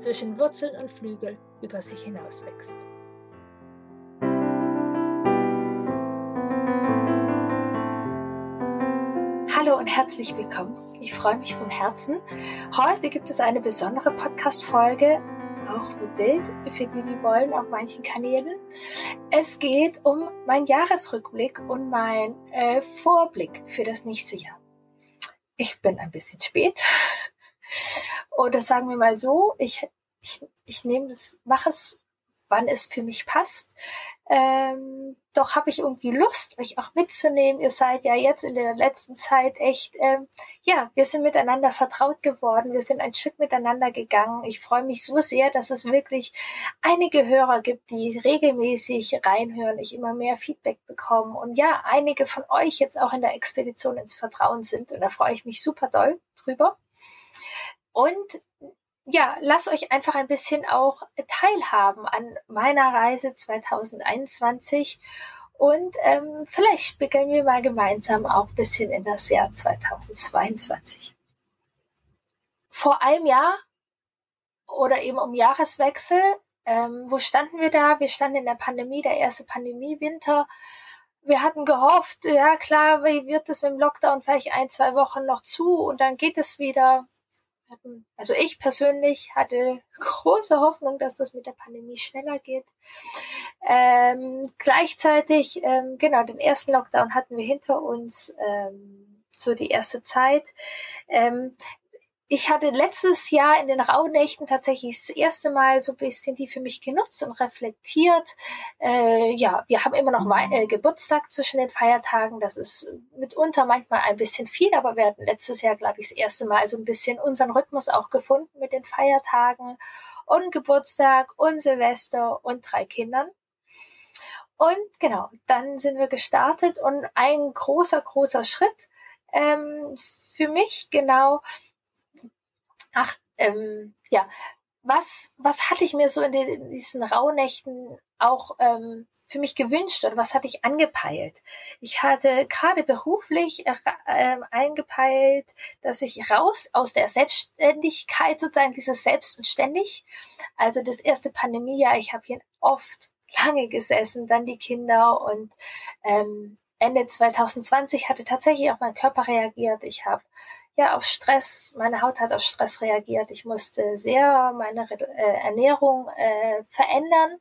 zwischen Wurzeln und Flügel über sich hinaus wächst. Hallo und herzlich willkommen. Ich freue mich von Herzen. Heute gibt es eine besondere Podcast-Folge, auch mit Bild, für die, die wollen, auf manchen Kanälen. Es geht um meinen Jahresrückblick und mein äh, Vorblick für das nächste Jahr. Ich bin ein bisschen spät. Oder sagen wir mal so, ich ich, ich nehme es, mache es, wann es für mich passt. Ähm, doch habe ich irgendwie Lust, euch auch mitzunehmen. Ihr seid ja jetzt in der letzten Zeit echt, ähm, ja, wir sind miteinander vertraut geworden. Wir sind ein Stück miteinander gegangen. Ich freue mich so sehr, dass es wirklich einige Hörer gibt, die regelmäßig reinhören, ich immer mehr Feedback bekomme. Und ja, einige von euch jetzt auch in der Expedition ins Vertrauen sind. Und da freue ich mich super doll drüber. Und ja, lasst euch einfach ein bisschen auch teilhaben an meiner Reise 2021 und ähm, vielleicht spiegeln wir mal gemeinsam auch ein bisschen in das Jahr 2022. Vor einem Jahr oder eben um Jahreswechsel, ähm, wo standen wir da? Wir standen in der Pandemie, der erste Pandemiewinter. Wir hatten gehofft, ja klar, wie wird es mit dem Lockdown vielleicht ein, zwei Wochen noch zu und dann geht es wieder hatten, also ich persönlich hatte große Hoffnung, dass das mit der Pandemie schneller geht. Ähm, gleichzeitig, ähm, genau, den ersten Lockdown hatten wir hinter uns, ähm, so die erste Zeit. Ähm, ich hatte letztes Jahr in den Rauhnächten tatsächlich das erste Mal so ein bisschen die für mich genutzt und reflektiert. Äh, ja, wir haben immer noch mhm. äh, Geburtstag zwischen den Feiertagen. Das ist mitunter manchmal ein bisschen viel, aber wir hatten letztes Jahr, glaube ich, das erste Mal so ein bisschen unseren Rhythmus auch gefunden mit den Feiertagen und Geburtstag und Silvester und drei Kindern. Und genau, dann sind wir gestartet und ein großer, großer Schritt ähm, für mich genau ach, ähm, ja, was, was hatte ich mir so in, den, in diesen Rauhnächten auch ähm, für mich gewünscht oder was hatte ich angepeilt? Ich hatte gerade beruflich äh, äh, eingepeilt, dass ich raus aus der Selbstständigkeit sozusagen dieses Selbst und ständig, also das erste Pandemiejahr, ich habe hier oft lange gesessen, dann die Kinder und ähm, Ende 2020 hatte tatsächlich auch mein Körper reagiert. Ich habe ja auf Stress, meine Haut hat auf Stress reagiert. Ich musste sehr meine äh, Ernährung äh, verändern.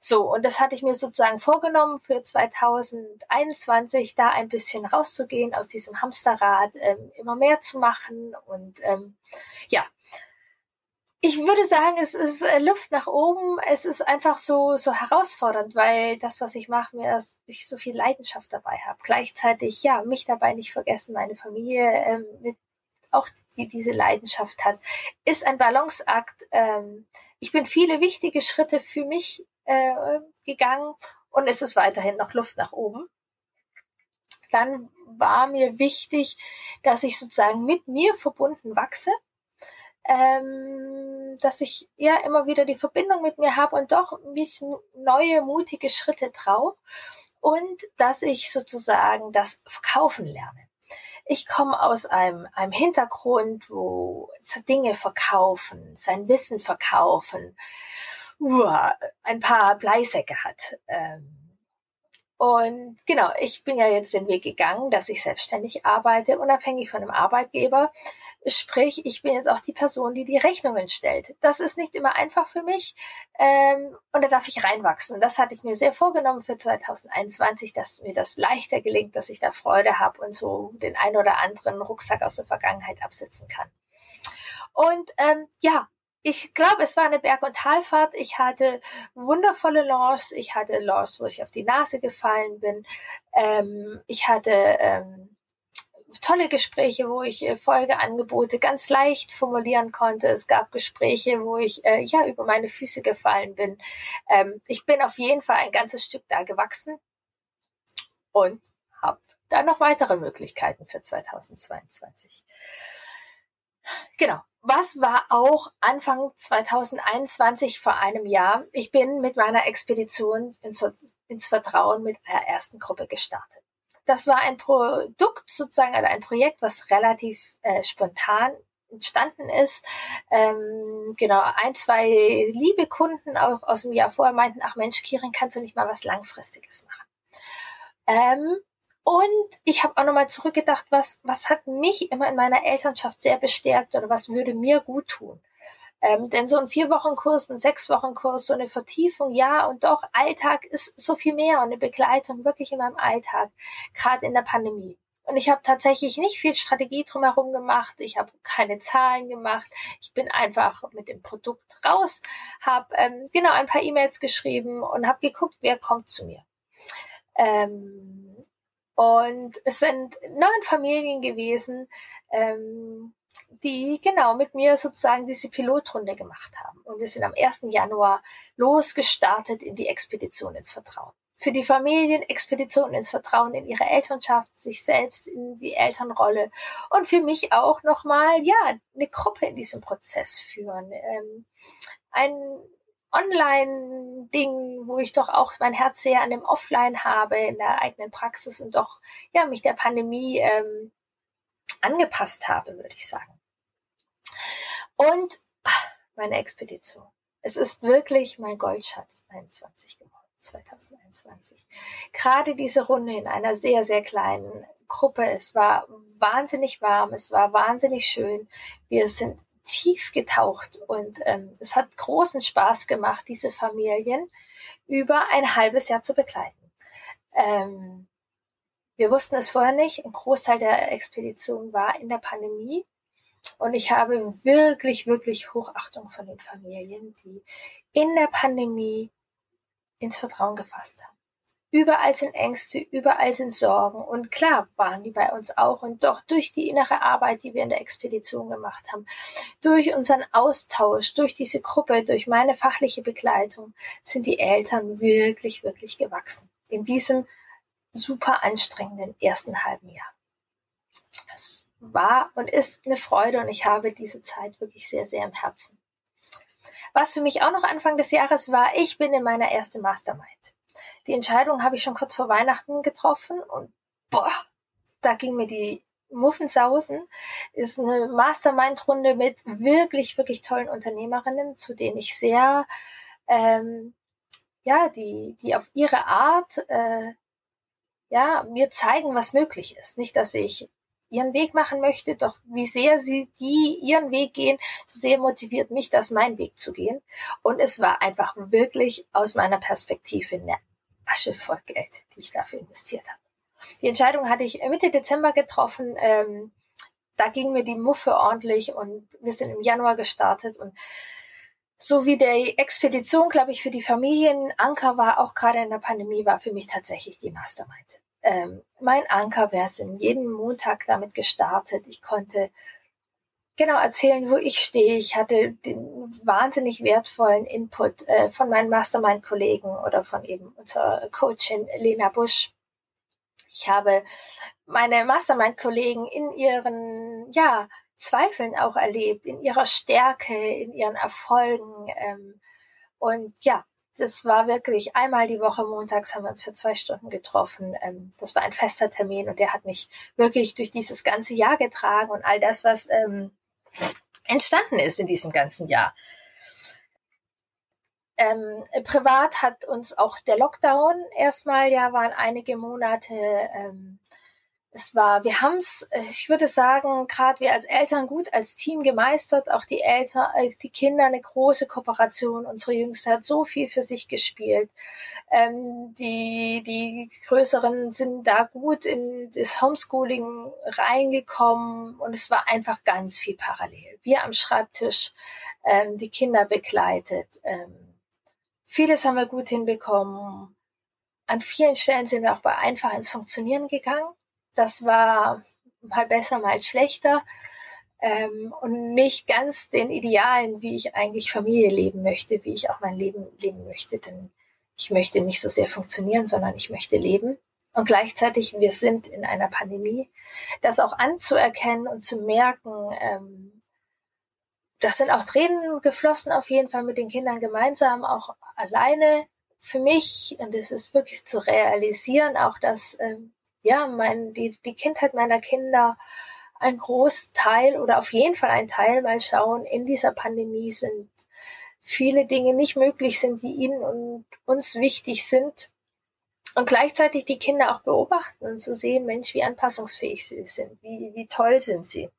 So, und das hatte ich mir sozusagen vorgenommen für 2021, da ein bisschen rauszugehen aus diesem Hamsterrad, ähm, immer mehr zu machen. Und ähm, ja, ich würde sagen, es ist äh, Luft nach oben. Es ist einfach so, so herausfordernd, weil das, was ich mache, mir ich so viel Leidenschaft dabei habe. Gleichzeitig, ja, mich dabei nicht vergessen, meine Familie ähm, mit auch die diese Leidenschaft hat, ist ein Balanceakt. Ähm, ich bin viele wichtige Schritte für mich äh, gegangen und es ist weiterhin noch Luft nach oben. Dann war mir wichtig, dass ich sozusagen mit mir verbunden wachse ähm, dass ich ja immer wieder die Verbindung mit mir habe und doch mich neue, mutige Schritte traue und dass ich sozusagen das Verkaufen lerne. Ich komme aus einem, einem Hintergrund, wo Dinge verkaufen, sein Wissen verkaufen, uh, ein paar Bleisäcke hat. Ähm, und genau, ich bin ja jetzt den Weg gegangen, dass ich selbstständig arbeite, unabhängig von einem Arbeitgeber. Sprich, ich bin jetzt auch die Person, die die Rechnungen stellt. Das ist nicht immer einfach für mich ähm, und da darf ich reinwachsen. Und das hatte ich mir sehr vorgenommen für 2021, dass mir das leichter gelingt, dass ich da Freude habe und so den ein oder anderen Rucksack aus der Vergangenheit absetzen kann. Und ähm, ja, ich glaube, es war eine Berg- und Talfahrt. Ich hatte wundervolle Launches. Ich hatte Launches, wo ich auf die Nase gefallen bin. Ähm, ich hatte ähm, tolle Gespräche, wo ich äh, Folgeangebote ganz leicht formulieren konnte. Es gab Gespräche, wo ich äh, ja über meine Füße gefallen bin. Ähm, ich bin auf jeden Fall ein ganzes Stück da gewachsen und habe da noch weitere Möglichkeiten für 2022. Genau. Was war auch Anfang 2021 vor einem Jahr? Ich bin mit meiner Expedition ins Vertrauen mit einer ersten Gruppe gestartet. Das war ein Produkt sozusagen oder ein Projekt, was relativ äh, spontan entstanden ist. Ähm, genau, ein, zwei liebe Kunden auch aus dem Jahr vorher meinten, ach Mensch, Kirin, kannst du nicht mal was Langfristiges machen? Ähm, und ich habe auch nochmal zurückgedacht, was, was hat mich immer in meiner Elternschaft sehr bestärkt oder was würde mir gut tun. Ähm, denn so ein Vier-Wochen-Kurs, ein Sechs-Wochen-Kurs, so eine Vertiefung, ja, und doch Alltag ist so viel mehr und eine Begleitung wirklich in meinem Alltag, gerade in der Pandemie. Und ich habe tatsächlich nicht viel Strategie drumherum gemacht. Ich habe keine Zahlen gemacht. Ich bin einfach mit dem Produkt raus, habe ähm, genau ein paar E-Mails geschrieben und habe geguckt, wer kommt zu mir. Ähm, und es sind neun Familien gewesen, ähm, die genau mit mir sozusagen diese Pilotrunde gemacht haben. Und wir sind am 1. Januar losgestartet in die Expedition ins Vertrauen. Für die Familien Expedition ins Vertrauen in ihre Elternschaft, sich selbst in die Elternrolle und für mich auch nochmal, ja, eine Gruppe in diesem Prozess führen. Ähm, ein Online-Ding, wo ich doch auch mein Herz sehr an dem Offline habe, in der eigenen Praxis und doch, ja, mich der Pandemie ähm, angepasst habe, würde ich sagen. Und ach, meine Expedition. Es ist wirklich mein Goldschatz 21 geworden, 2021. Gerade diese Runde in einer sehr, sehr kleinen Gruppe. Es war wahnsinnig warm, es war wahnsinnig schön. Wir sind tief getaucht und ähm, es hat großen Spaß gemacht, diese Familien über ein halbes Jahr zu begleiten. Ähm, wir wussten es vorher nicht. Ein Großteil der Expedition war in der Pandemie. Und ich habe wirklich, wirklich Hochachtung von den Familien, die in der Pandemie ins Vertrauen gefasst haben. Überall sind Ängste, überall sind Sorgen. Und klar waren die bei uns auch. Und doch durch die innere Arbeit, die wir in der Expedition gemacht haben, durch unseren Austausch, durch diese Gruppe, durch meine fachliche Begleitung, sind die Eltern wirklich, wirklich gewachsen. In diesem super anstrengenden ersten halben Jahr. Es war und ist eine Freude und ich habe diese Zeit wirklich sehr, sehr im Herzen. Was für mich auch noch Anfang des Jahres war, ich bin in meiner ersten Mastermind. Die Entscheidung habe ich schon kurz vor Weihnachten getroffen und boah, da ging mir die Muffensausen. Ist eine Mastermind-Runde mit wirklich, wirklich tollen Unternehmerinnen, zu denen ich sehr, ähm, ja, die, die auf ihre Art, äh, ja, mir zeigen, was möglich ist. Nicht, dass ich ihren Weg machen möchte, doch wie sehr sie die ihren Weg gehen, so sehr motiviert mich das, meinen Weg zu gehen. Und es war einfach wirklich aus meiner Perspektive eine Asche voll Geld, die ich dafür investiert habe. Die Entscheidung hatte ich Mitte Dezember getroffen. Ähm, da ging mir die Muffe ordentlich und wir sind im Januar gestartet und so wie der Expedition, glaube ich, für die Familien Anker war, auch gerade in der Pandemie, war für mich tatsächlich die Mastermind ähm, mein Anker wäre es in jeden Montag damit gestartet. Ich konnte genau erzählen, wo ich stehe. Ich hatte den wahnsinnig wertvollen Input äh, von meinen Mastermind-Kollegen oder von eben unserer Coachin Lena Busch. Ich habe meine Mastermind-Kollegen in ihren, ja, Zweifeln auch erlebt, in ihrer Stärke, in ihren Erfolgen. Ähm, und ja, das war wirklich einmal die Woche montags haben wir uns für zwei Stunden getroffen. Ähm, das war ein fester Termin und der hat mich wirklich durch dieses ganze Jahr getragen und all das, was ähm, entstanden ist in diesem ganzen Jahr. Ähm, privat hat uns auch der Lockdown erstmal, ja, waren einige Monate ähm, es war, wir haben es, äh, ich würde sagen, gerade wir als Eltern gut als Team gemeistert, auch die Eltern, äh, die Kinder eine große Kooperation. Unsere Jüngste hat so viel für sich gespielt. Ähm, die, die Größeren sind da gut in das Homeschooling reingekommen und es war einfach ganz viel parallel. Wir am Schreibtisch, ähm, die Kinder begleitet. Ähm, vieles haben wir gut hinbekommen. An vielen Stellen sind wir auch bei einfach ins Funktionieren gegangen das war mal besser, mal schlechter ähm, und nicht ganz den Idealen, wie ich eigentlich Familie leben möchte, wie ich auch mein Leben leben möchte. Denn ich möchte nicht so sehr funktionieren, sondern ich möchte leben. Und gleichzeitig, wir sind in einer Pandemie. Das auch anzuerkennen und zu merken, ähm, das sind auch Tränen geflossen auf jeden Fall mit den Kindern gemeinsam, auch alleine für mich. Und es ist wirklich zu realisieren, auch dass ähm, ja mein die die Kindheit meiner Kinder ein Großteil oder auf jeden Fall ein Teil, mal schauen, in dieser Pandemie sind viele Dinge nicht möglich sind, die ihnen und uns wichtig sind. Und gleichzeitig die Kinder auch beobachten und zu sehen, Mensch, wie anpassungsfähig sie sind, wie, wie toll sind sie.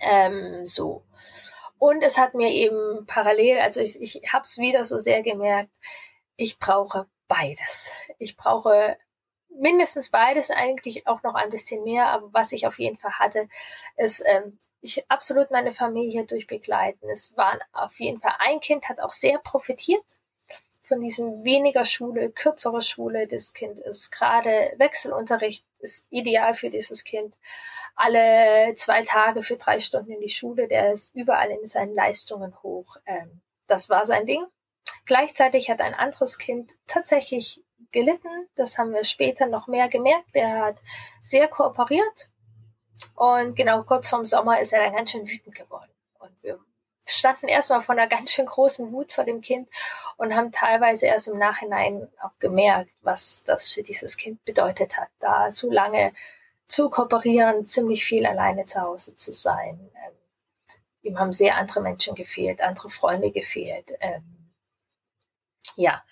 Ähm, so. Und es hat mir eben parallel, also ich, ich habe es wieder so sehr gemerkt, ich brauche beides. Ich brauche mindestens beides, eigentlich auch noch ein bisschen mehr, aber was ich auf jeden Fall hatte, ist, ähm, ich absolut meine Familie durchbegleiten. Es waren auf jeden Fall ein Kind hat auch sehr profitiert von diesem weniger Schule, kürzere Schule. Das Kind ist gerade Wechselunterricht ist ideal für dieses Kind. Alle zwei Tage für drei Stunden in die Schule. Der ist überall in seinen Leistungen hoch. Ähm, das war sein Ding. Gleichzeitig hat ein anderes Kind tatsächlich gelitten. Das haben wir später noch mehr gemerkt. Er hat sehr kooperiert. Und genau kurz vorm Sommer ist er dann ganz schön wütend geworden. Und wir standen erstmal vor einer ganz schön großen Wut vor dem Kind und haben teilweise erst im Nachhinein auch gemerkt, was das für dieses Kind bedeutet hat, da so lange zu kooperieren, ziemlich viel alleine zu Hause zu sein. Ähm, ihm haben sehr andere Menschen gefehlt, andere Freunde gefehlt. Ähm, ja,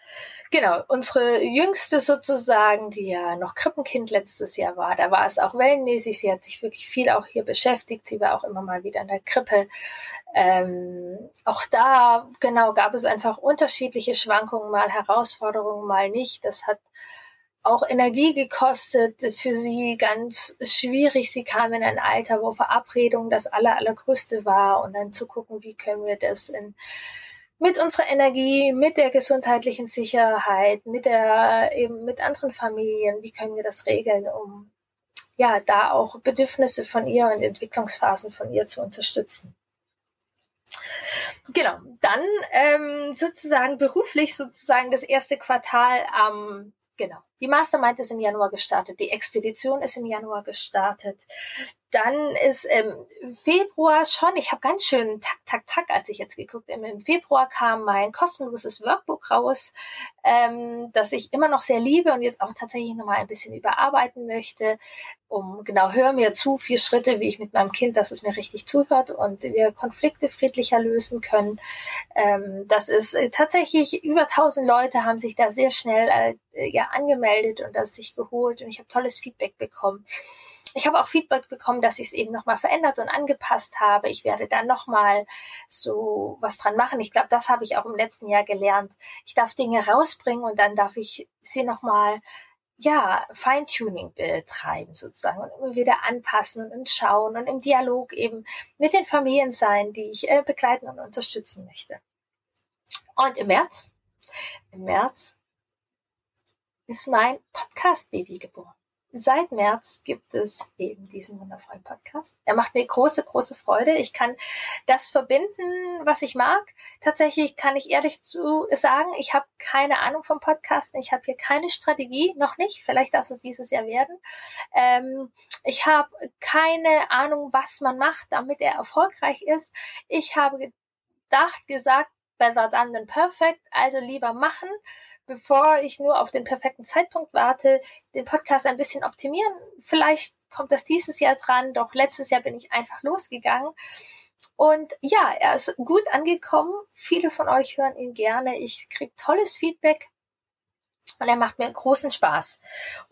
Genau, unsere jüngste sozusagen, die ja noch Krippenkind letztes Jahr war, da war es auch wellenmäßig. Sie hat sich wirklich viel auch hier beschäftigt. Sie war auch immer mal wieder in der Krippe. Ähm, auch da, genau, gab es einfach unterschiedliche Schwankungen, mal Herausforderungen, mal nicht. Das hat auch Energie gekostet, für sie ganz schwierig. Sie kam in ein Alter, wo Verabredung das aller, allergrößte war und dann zu gucken, wie können wir das in mit unserer Energie, mit der gesundheitlichen Sicherheit, mit der eben mit anderen Familien, wie können wir das regeln, um ja da auch Bedürfnisse von ihr und Entwicklungsphasen von ihr zu unterstützen. Genau, dann ähm, sozusagen beruflich sozusagen das erste Quartal am Genau. Die Mastermind ist im Januar gestartet, die Expedition ist im Januar gestartet. Dann ist im Februar schon, ich habe ganz schön tak, tak, tak, als ich jetzt geguckt habe, im Februar kam mein kostenloses Workbook raus, ähm, das ich immer noch sehr liebe und jetzt auch tatsächlich nochmal ein bisschen überarbeiten möchte, um genau, hör mir zu, vier Schritte, wie ich mit meinem Kind, dass es mir richtig zuhört und wir Konflikte friedlicher lösen können. Ähm, das ist äh, tatsächlich, über 1000 Leute haben sich da sehr schnell äh, ja angemeldet und das sich geholt und ich habe tolles Feedback bekommen. Ich habe auch Feedback bekommen, dass ich es eben nochmal verändert und angepasst habe. Ich werde da nochmal so was dran machen. Ich glaube, das habe ich auch im letzten Jahr gelernt. Ich darf Dinge rausbringen und dann darf ich sie nochmal ja, Feintuning betreiben sozusagen und immer wieder anpassen und schauen und im Dialog eben mit den Familien sein, die ich äh, begleiten und unterstützen möchte. Und im März, im März ist mein Podcast-Baby geboren seit März gibt es eben diesen wundervollen Podcast. Er macht mir große, große Freude. Ich kann das verbinden, was ich mag. Tatsächlich kann ich ehrlich zu sagen, ich habe keine Ahnung vom Podcasten. Ich habe hier keine Strategie, noch nicht. Vielleicht darf es dieses Jahr werden. Ähm, ich habe keine Ahnung, was man macht, damit er erfolgreich ist. Ich habe gedacht, gesagt, better done than perfect. Also lieber machen bevor ich nur auf den perfekten Zeitpunkt warte, den Podcast ein bisschen optimieren. Vielleicht kommt das dieses Jahr dran, doch letztes Jahr bin ich einfach losgegangen. Und ja, er ist gut angekommen. Viele von euch hören ihn gerne. Ich kriege tolles Feedback und er macht mir großen Spaß.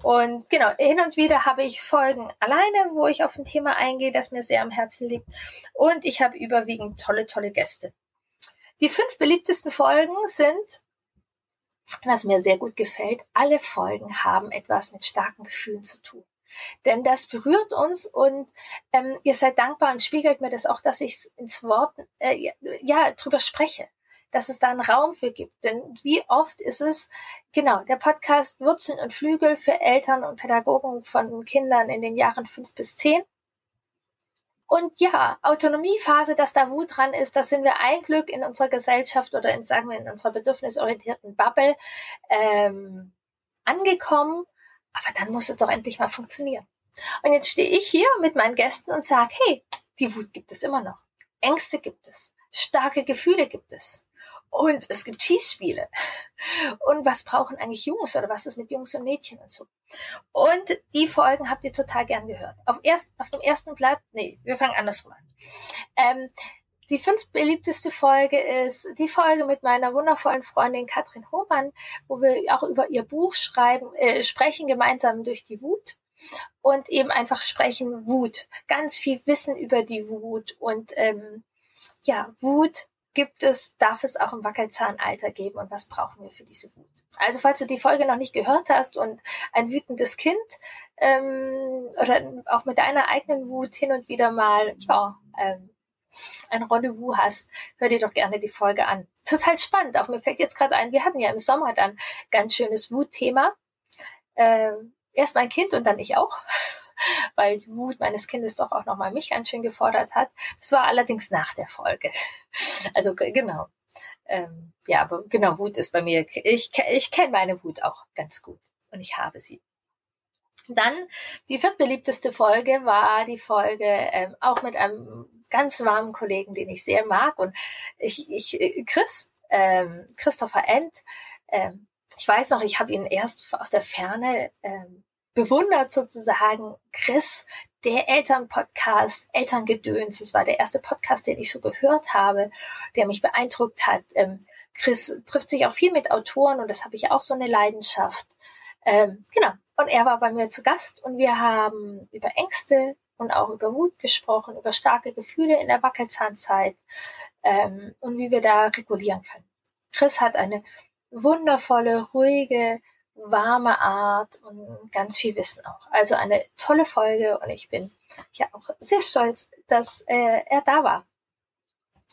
Und genau, hin und wieder habe ich Folgen alleine, wo ich auf ein Thema eingehe, das mir sehr am Herzen liegt. Und ich habe überwiegend tolle, tolle Gäste. Die fünf beliebtesten Folgen sind was mir sehr gut gefällt, alle Folgen haben etwas mit starken Gefühlen zu tun. Denn das berührt uns und ähm, ihr seid dankbar und spiegelt mir das auch, dass ich ins Wort äh, ja drüber spreche. dass es da einen Raum für gibt. Denn wie oft ist es, genau, der Podcast Wurzeln und Flügel für Eltern und Pädagogen von Kindern in den Jahren fünf bis zehn. Und ja, Autonomiephase, dass da Wut dran ist, das sind wir ein Glück in unserer Gesellschaft oder in, sagen wir, in unserer bedürfnisorientierten Bubble ähm, angekommen. Aber dann muss es doch endlich mal funktionieren. Und jetzt stehe ich hier mit meinen Gästen und sage, hey, die Wut gibt es immer noch. Ängste gibt es. Starke Gefühle gibt es. Und es gibt Schießspiele. Und was brauchen eigentlich Jungs oder was ist mit Jungs und Mädchen und so? Und die Folgen habt ihr total gern gehört. Auf, erst, auf dem ersten Blatt, nee, wir fangen andersrum an. Ähm, die fünf beliebteste Folge ist die Folge mit meiner wundervollen Freundin Katrin Hohmann, wo wir auch über ihr Buch schreiben, äh, sprechen, gemeinsam durch die Wut und eben einfach sprechen Wut. Ganz viel Wissen über die Wut und ähm, ja, Wut gibt es, darf es auch im Wackelzahnalter geben und was brauchen wir für diese Wut? Also falls du die Folge noch nicht gehört hast und ein wütendes Kind ähm, oder auch mit deiner eigenen Wut hin und wieder mal ja ähm, ein Rendezvous hast, hör dir doch gerne die Folge an. Total spannend. Auch mir fällt jetzt gerade ein, wir hatten ja im Sommer dann ganz schönes Wutthema. Ähm, erst mein Kind und dann ich auch, weil die Wut meines Kindes doch auch nochmal mich ganz schön gefordert hat. Das war allerdings nach der Folge. Also genau. Ähm, ja, aber genau, Wut ist bei mir, ich, ich kenne meine Wut auch ganz gut und ich habe sie. Dann die viertbeliebteste Folge war die Folge ähm, auch mit einem ganz warmen Kollegen, den ich sehr mag und ich, ich Chris, ähm, Christopher End, ähm, ich weiß noch, ich habe ihn erst aus der Ferne ähm, bewundert sozusagen. Chris, der Elternpodcast, Elterngedöns, das war der erste Podcast, den ich so gehört habe, der mich beeindruckt hat. Ähm, Chris trifft sich auch viel mit Autoren und das habe ich auch so eine Leidenschaft. Ähm, genau. Und er war bei mir zu Gast und wir haben über Ängste und auch über Wut gesprochen, über starke Gefühle in der Wackelzahnzeit ähm, und wie wir da regulieren können. Chris hat eine wundervolle, ruhige, warme Art und ganz viel Wissen auch. Also eine tolle Folge und ich bin ja auch sehr stolz, dass äh, er da war.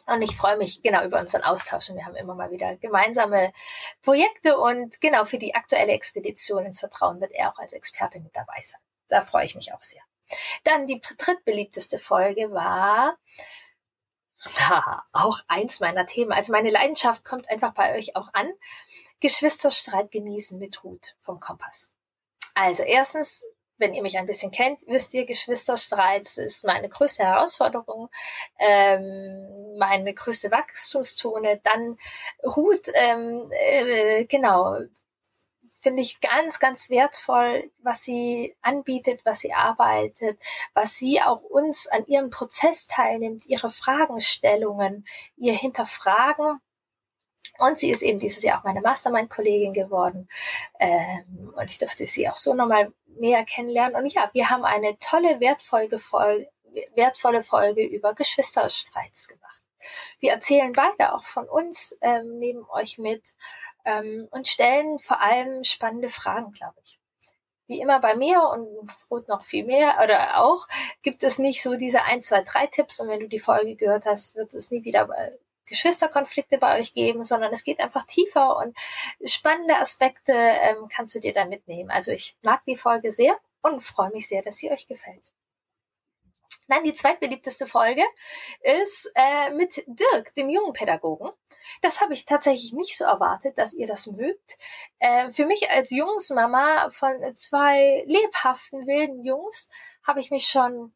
Und ich freue mich genau über unseren Austausch und wir haben immer mal wieder gemeinsame Projekte und genau für die aktuelle Expedition ins Vertrauen wird er auch als Experte mit dabei sein. Da freue ich mich auch sehr. Dann die drittbeliebteste Folge war auch eins meiner Themen. Also meine Leidenschaft kommt einfach bei euch auch an. Geschwisterstreit genießen mit Ruth vom Kompass. Also erstens, wenn ihr mich ein bisschen kennt, wisst ihr, Geschwisterstreit ist meine größte Herausforderung, ähm, meine größte Wachstumszone. Dann Ruth, ähm, äh, genau, finde ich ganz, ganz wertvoll, was sie anbietet, was sie arbeitet, was sie auch uns an ihrem Prozess teilnimmt, ihre Fragestellungen, ihr Hinterfragen und sie ist eben dieses Jahr auch meine Mastermind-Kollegin geworden. Ähm, und ich durfte sie auch so nochmal näher kennenlernen. Und ja, wir haben eine tolle, wertvolle Folge, wertvolle Folge über Geschwisterstreits gemacht. Wir erzählen beide auch von uns ähm, neben euch mit ähm, und stellen vor allem spannende Fragen, glaube ich wie immer bei mir und Ruth noch viel mehr oder auch, gibt es nicht so diese 1, 2, 3 Tipps und wenn du die Folge gehört hast, wird es nie wieder Geschwisterkonflikte bei euch geben, sondern es geht einfach tiefer und spannende Aspekte ähm, kannst du dir da mitnehmen. Also ich mag die Folge sehr und freue mich sehr, dass sie euch gefällt. Dann die zweitbeliebteste Folge ist äh, mit Dirk, dem jungen Pädagogen. Das habe ich tatsächlich nicht so erwartet, dass ihr das mögt. Äh, für mich als Jungsmama von zwei lebhaften, wilden Jungs habe ich mich schon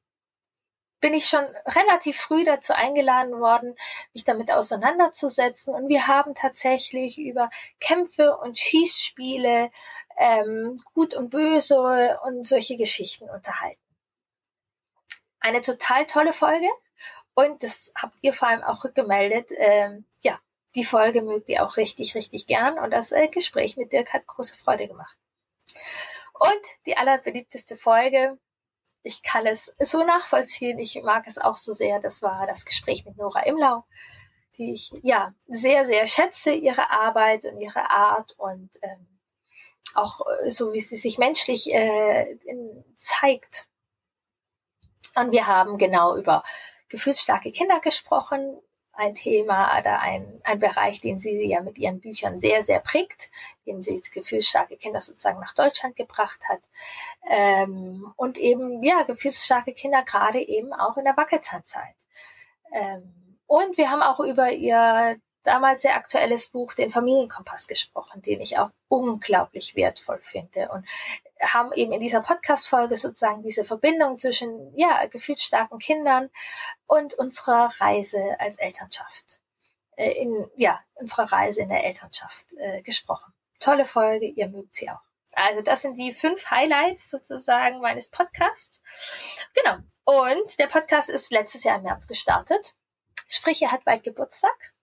bin ich schon relativ früh dazu eingeladen worden, mich damit auseinanderzusetzen. Und wir haben tatsächlich über Kämpfe und Schießspiele, ähm, Gut und Böse und solche Geschichten unterhalten. Eine total tolle Folge. Und das habt ihr vor allem auch rückgemeldet. Ähm, ja, die Folge mögt ihr auch richtig, richtig gern. Und das äh, Gespräch mit Dirk hat große Freude gemacht. Und die allerbeliebteste Folge, ich kann es so nachvollziehen. Ich mag es auch so sehr. Das war das Gespräch mit Nora Imlau, die ich ja sehr, sehr schätze, ihre Arbeit und ihre Art und ähm, auch äh, so, wie sie sich menschlich äh, in, zeigt. Und wir haben genau über gefühlsstarke Kinder gesprochen, ein Thema oder ein, ein Bereich, den sie ja mit ihren Büchern sehr, sehr prägt, den sie gefühlsstarke Kinder sozusagen nach Deutschland gebracht hat. Ähm, und eben, ja, gefühlsstarke Kinder gerade eben auch in der Wackelzahnzeit. Ähm, und wir haben auch über ihr damals sehr aktuelles Buch, den Familienkompass, gesprochen, den ich auch unglaublich wertvoll finde. Und haben eben in dieser Podcast-Folge sozusagen diese Verbindung zwischen, ja, gefühlsstarken Kindern und unserer Reise als Elternschaft. Äh, in, ja, unserer Reise in der Elternschaft äh, gesprochen. Tolle Folge, ihr mögt sie auch. Also das sind die fünf Highlights sozusagen meines Podcasts. Genau. Und der Podcast ist letztes Jahr im März gestartet. Sprich, er hat bald Geburtstag.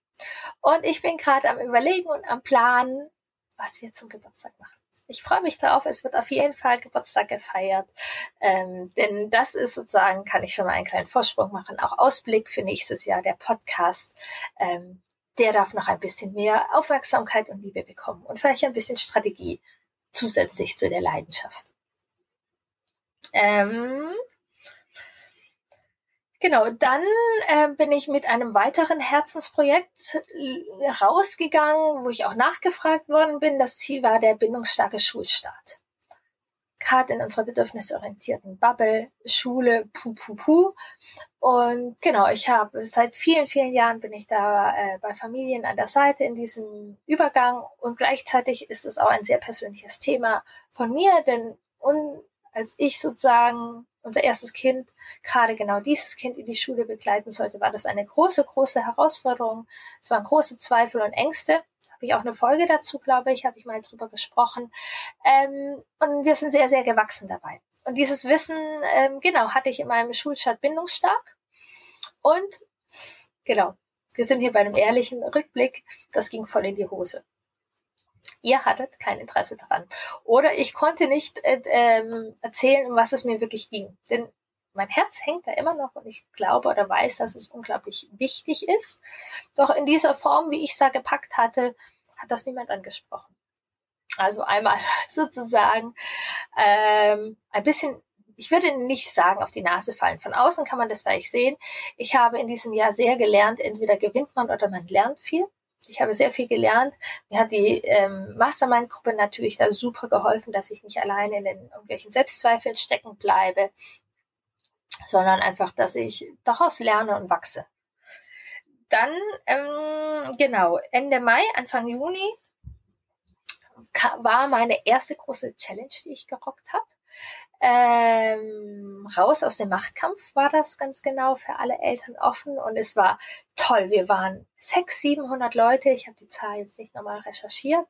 Und ich bin gerade am Überlegen und am Planen, was wir zum Geburtstag machen. Ich freue mich drauf. Es wird auf jeden Fall Geburtstag gefeiert. Ähm, denn das ist sozusagen, kann ich schon mal einen kleinen Vorsprung machen, auch Ausblick für nächstes Jahr, der Podcast. Ähm, der darf noch ein bisschen mehr Aufmerksamkeit und Liebe bekommen und vielleicht ein bisschen Strategie zusätzlich zu der Leidenschaft. Ähm, Genau, dann äh, bin ich mit einem weiteren Herzensprojekt äh, rausgegangen, wo ich auch nachgefragt worden bin. Das Ziel war der bindungsstarke Schulstart. Gerade in unserer bedürfnisorientierten Bubble, Schule, puh, puh, puh. Und genau, ich habe seit vielen, vielen Jahren bin ich da äh, bei Familien an der Seite in diesem Übergang und gleichzeitig ist es auch ein sehr persönliches Thema von mir, denn un, als ich sozusagen unser erstes Kind, gerade genau dieses Kind in die Schule begleiten sollte, war das eine große, große Herausforderung. Es waren große Zweifel und Ängste. Habe ich auch eine Folge dazu, glaube ich, habe ich mal drüber gesprochen. Ähm, und wir sind sehr, sehr gewachsen dabei. Und dieses Wissen, ähm, genau, hatte ich in meinem Schulstart bindungsstark. Und genau, wir sind hier bei einem ehrlichen Rückblick. Das ging voll in die Hose ihr hattet kein Interesse daran. Oder ich konnte nicht äh, ähm, erzählen, um was es mir wirklich ging. Denn mein Herz hängt da immer noch und ich glaube oder weiß, dass es unglaublich wichtig ist. Doch in dieser Form, wie ich es da gepackt hatte, hat das niemand angesprochen. Also einmal sozusagen ähm, ein bisschen, ich würde nicht sagen, auf die Nase fallen. Von außen kann man das vielleicht sehen. Ich habe in diesem Jahr sehr gelernt, entweder gewinnt man oder man lernt viel. Ich habe sehr viel gelernt. Mir hat die ähm, Mastermind-Gruppe natürlich da super geholfen, dass ich nicht alleine in den irgendwelchen Selbstzweifeln stecken bleibe, sondern einfach, dass ich daraus lerne und wachse. Dann, ähm, genau, Ende Mai, Anfang Juni war meine erste große Challenge, die ich gerockt habe. Ähm, raus aus dem Machtkampf war das ganz genau für alle Eltern offen und es war toll. Wir waren 600, 700 Leute. Ich habe die Zahl jetzt nicht nochmal recherchiert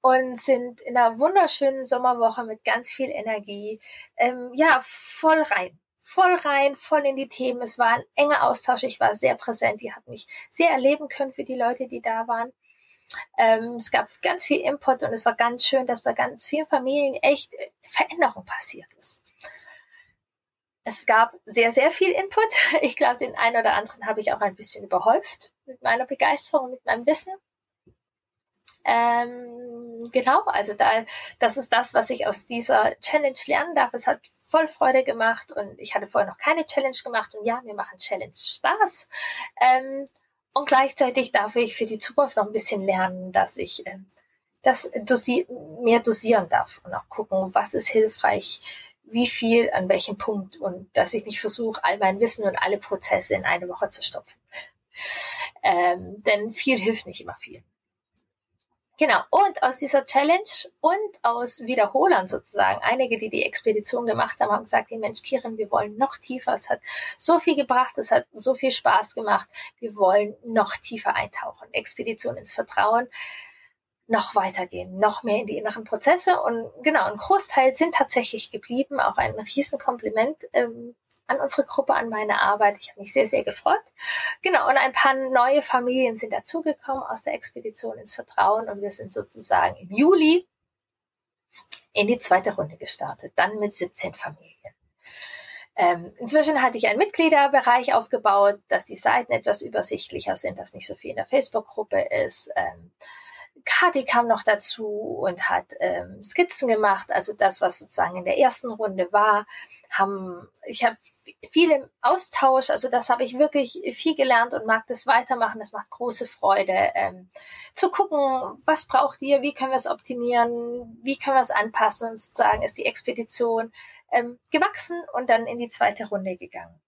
und sind in einer wunderschönen Sommerwoche mit ganz viel Energie, ähm, ja, voll rein. Voll rein, voll in die Themen. Es war ein enger Austausch. Ich war sehr präsent. Die hat mich sehr erleben können für die Leute, die da waren. Ähm, es gab ganz viel Input und es war ganz schön, dass bei ganz vielen Familien echt Veränderung passiert ist. Es gab sehr, sehr viel Input. Ich glaube, den einen oder anderen habe ich auch ein bisschen überhäuft mit meiner Begeisterung, mit meinem Wissen. Ähm, genau, also da, das ist das, was ich aus dieser Challenge lernen darf. Es hat voll Freude gemacht und ich hatte vorher noch keine Challenge gemacht und ja, wir machen Challenge Spaß. Ähm, und gleichzeitig darf ich für die Zukunft noch ein bisschen lernen, dass ich äh, das dosi mehr dosieren darf und auch gucken, was ist hilfreich, wie viel, an welchem Punkt und dass ich nicht versuche, all mein Wissen und alle Prozesse in eine Woche zu stopfen. Ähm, denn viel hilft nicht immer viel. Genau, und aus dieser Challenge und aus Wiederholern sozusagen, einige, die die Expedition gemacht haben, haben gesagt, hey Mensch, Kirin, wir wollen noch tiefer, es hat so viel gebracht, es hat so viel Spaß gemacht, wir wollen noch tiefer eintauchen, Expedition ins Vertrauen, noch weitergehen, noch mehr in die inneren Prozesse. Und genau, ein Großteil sind tatsächlich geblieben, auch ein Riesenkompliment ähm, an unsere Gruppe, an meine Arbeit. Ich habe mich sehr, sehr gefreut. Genau, und ein paar neue Familien sind dazugekommen aus der Expedition ins Vertrauen und wir sind sozusagen im Juli in die zweite Runde gestartet, dann mit 17 Familien. Ähm, inzwischen hatte ich einen Mitgliederbereich aufgebaut, dass die Seiten etwas übersichtlicher sind, dass nicht so viel in der Facebook-Gruppe ist. Ähm, Kati kam noch dazu und hat ähm, Skizzen gemacht, also das, was sozusagen in der ersten Runde war. Haben, ich habe viel im Austausch, also das habe ich wirklich viel gelernt und mag das weitermachen. Das macht große Freude, ähm, zu gucken, was braucht ihr, wie können wir es optimieren, wie können wir es anpassen und sozusagen ist die Expedition ähm, gewachsen und dann in die zweite Runde gegangen.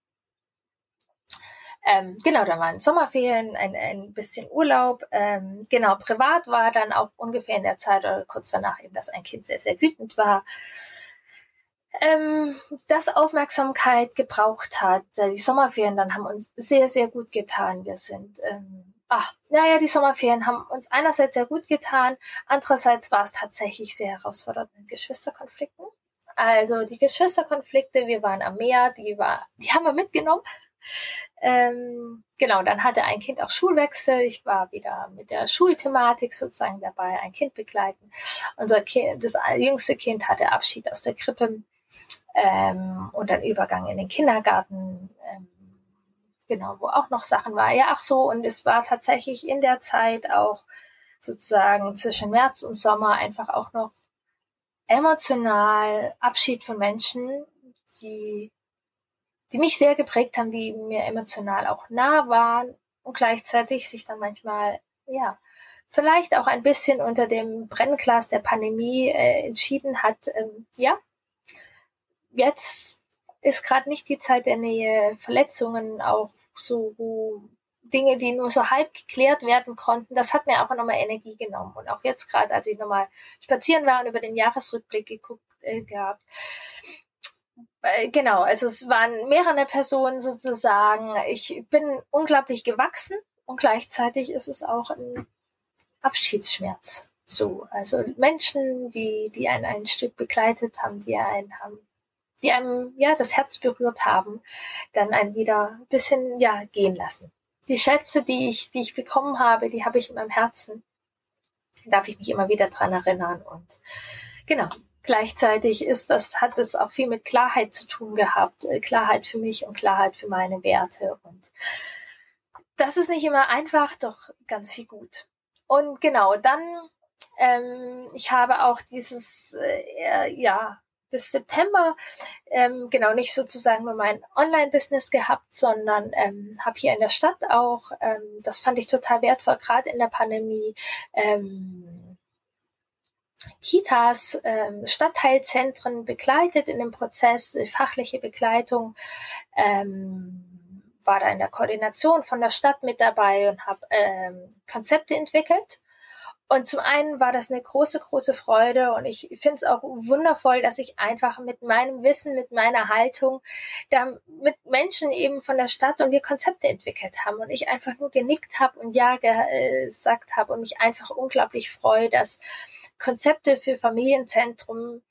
Ähm, genau, da waren Sommerferien, ein, ein bisschen Urlaub. Ähm, genau, privat war dann auch ungefähr in der Zeit oder kurz danach eben, dass ein Kind sehr, sehr wütend war. Ähm, das Aufmerksamkeit gebraucht hat. Äh, die Sommerferien dann haben uns sehr, sehr gut getan. Wir sind, ähm, ah, naja, die Sommerferien haben uns einerseits sehr gut getan, andererseits war es tatsächlich sehr herausfordernd mit Geschwisterkonflikten. Also die Geschwisterkonflikte, wir waren am Meer, die war, die haben wir mitgenommen. Ähm, genau, dann hatte ein Kind auch Schulwechsel. Ich war wieder mit der Schulthematik sozusagen dabei, ein Kind begleiten. Unser Kind, das jüngste Kind hatte Abschied aus der Krippe ähm, und dann Übergang in den Kindergarten. Ähm, genau, wo auch noch Sachen war. Ja, ach so, und es war tatsächlich in der Zeit auch sozusagen zwischen März und Sommer einfach auch noch emotional Abschied von Menschen, die die mich sehr geprägt haben, die mir emotional auch nah waren und gleichzeitig sich dann manchmal, ja, vielleicht auch ein bisschen unter dem Brennglas der Pandemie äh, entschieden hat, ähm, ja, jetzt ist gerade nicht die Zeit der Nähe, Verletzungen auch so Dinge, die nur so halb geklärt werden konnten, das hat mir auch nochmal Energie genommen. Und auch jetzt gerade, als ich nochmal spazieren war und über den Jahresrückblick geguckt äh, gehabt, genau, also es waren mehrere Personen sozusagen. Ich bin unglaublich gewachsen und gleichzeitig ist es auch ein Abschiedsschmerz. So, also Menschen, die, die einen ein Stück begleitet haben, die einen haben, die einem ja das Herz berührt haben, dann einen wieder ein bisschen ja gehen lassen. Die Schätze, die ich, die ich bekommen habe, die habe ich in meinem Herzen. Da darf ich mich immer wieder dran erinnern und genau, Gleichzeitig ist das, hat es auch viel mit Klarheit zu tun gehabt. Äh, Klarheit für mich und Klarheit für meine Werte. Und das ist nicht immer einfach, doch ganz viel gut. Und genau, dann, ähm, ich habe auch dieses, äh, ja, bis September ähm, genau nicht sozusagen nur mein Online-Business gehabt, sondern ähm, habe hier in der Stadt auch, ähm, das fand ich total wertvoll, gerade in der Pandemie, ähm, Kitas, ähm, Stadtteilzentren begleitet in dem Prozess, die fachliche Begleitung, ähm, war da in der Koordination von der Stadt mit dabei und habe ähm, Konzepte entwickelt. Und zum einen war das eine große, große Freude und ich finde es auch wundervoll, dass ich einfach mit meinem Wissen, mit meiner Haltung da mit Menschen eben von der Stadt und wir Konzepte entwickelt haben und ich einfach nur genickt habe und ja gesagt habe und mich einfach unglaublich freue, dass Konzepte für Familienzentrum,